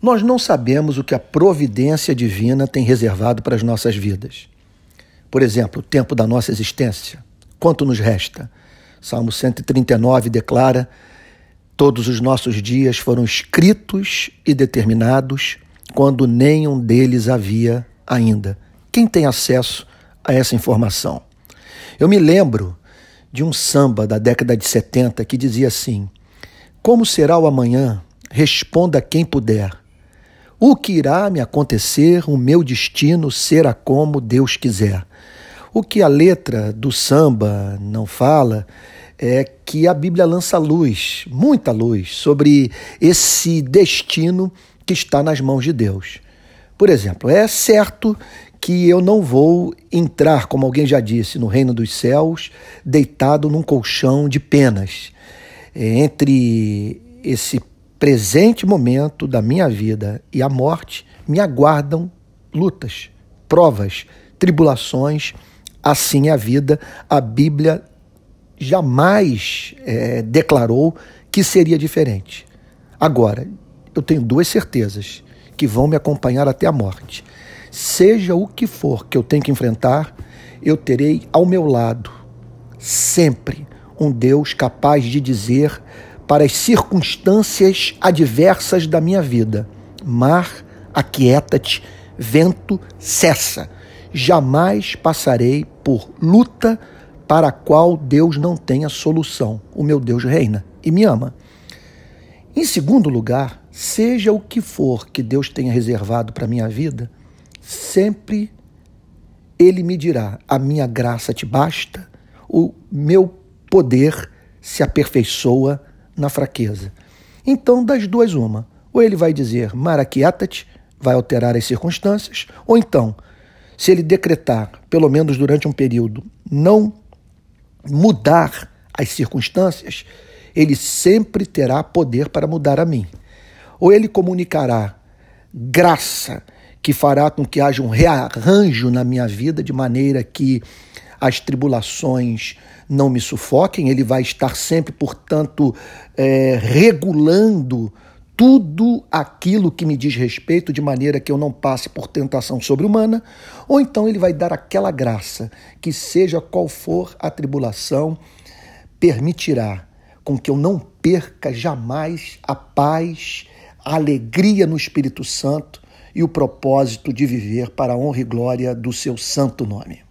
Nós não sabemos o que a providência divina tem reservado para as nossas vidas. Por exemplo, o tempo da nossa existência. Quanto nos resta? Salmo 139 declara: Todos os nossos dias foram escritos e determinados quando nenhum deles havia ainda. Quem tem acesso a essa informação? Eu me lembro de um samba da década de 70 que dizia assim: Como será o amanhã? Responda quem puder. O que irá me acontecer, o meu destino será como Deus quiser. O que a letra do samba não fala é que a Bíblia lança luz, muita luz, sobre esse destino que está nas mãos de Deus. Por exemplo, é certo que eu não vou entrar, como alguém já disse, no reino dos céus, deitado num colchão de penas. É, entre esse presente momento da minha vida e a morte, me aguardam lutas, provas, tribulações. Assim é a vida. A Bíblia jamais é, declarou que seria diferente. Agora, eu tenho duas certezas que vão me acompanhar até a morte. Seja o que for que eu tenho que enfrentar, eu terei ao meu lado sempre um Deus capaz de dizer para as circunstâncias adversas da minha vida: Mar, aquieta-te, vento, cessa. Jamais passarei por luta para a qual Deus não tenha solução. O meu Deus reina e me ama. Em segundo lugar, seja o que for que Deus tenha reservado para a minha vida, sempre Ele me dirá: a minha graça te basta, o meu poder se aperfeiçoa na fraqueza. Então, das duas, uma. Ou ele vai dizer, maraquieta-te, vai alterar as circunstâncias, ou então, se ele decretar, pelo menos durante um período, não mudar as circunstâncias, ele sempre terá poder para mudar a mim. Ou ele comunicará graça que fará com que haja um rearranjo na minha vida de maneira que as tribulações não me sufoquem, ele vai estar sempre, portanto, é, regulando tudo aquilo que me diz respeito, de maneira que eu não passe por tentação sobre-humana, ou então ele vai dar aquela graça que, seja qual for a tribulação, permitirá com que eu não perca jamais a paz, a alegria no Espírito Santo e o propósito de viver para a honra e glória do seu santo nome.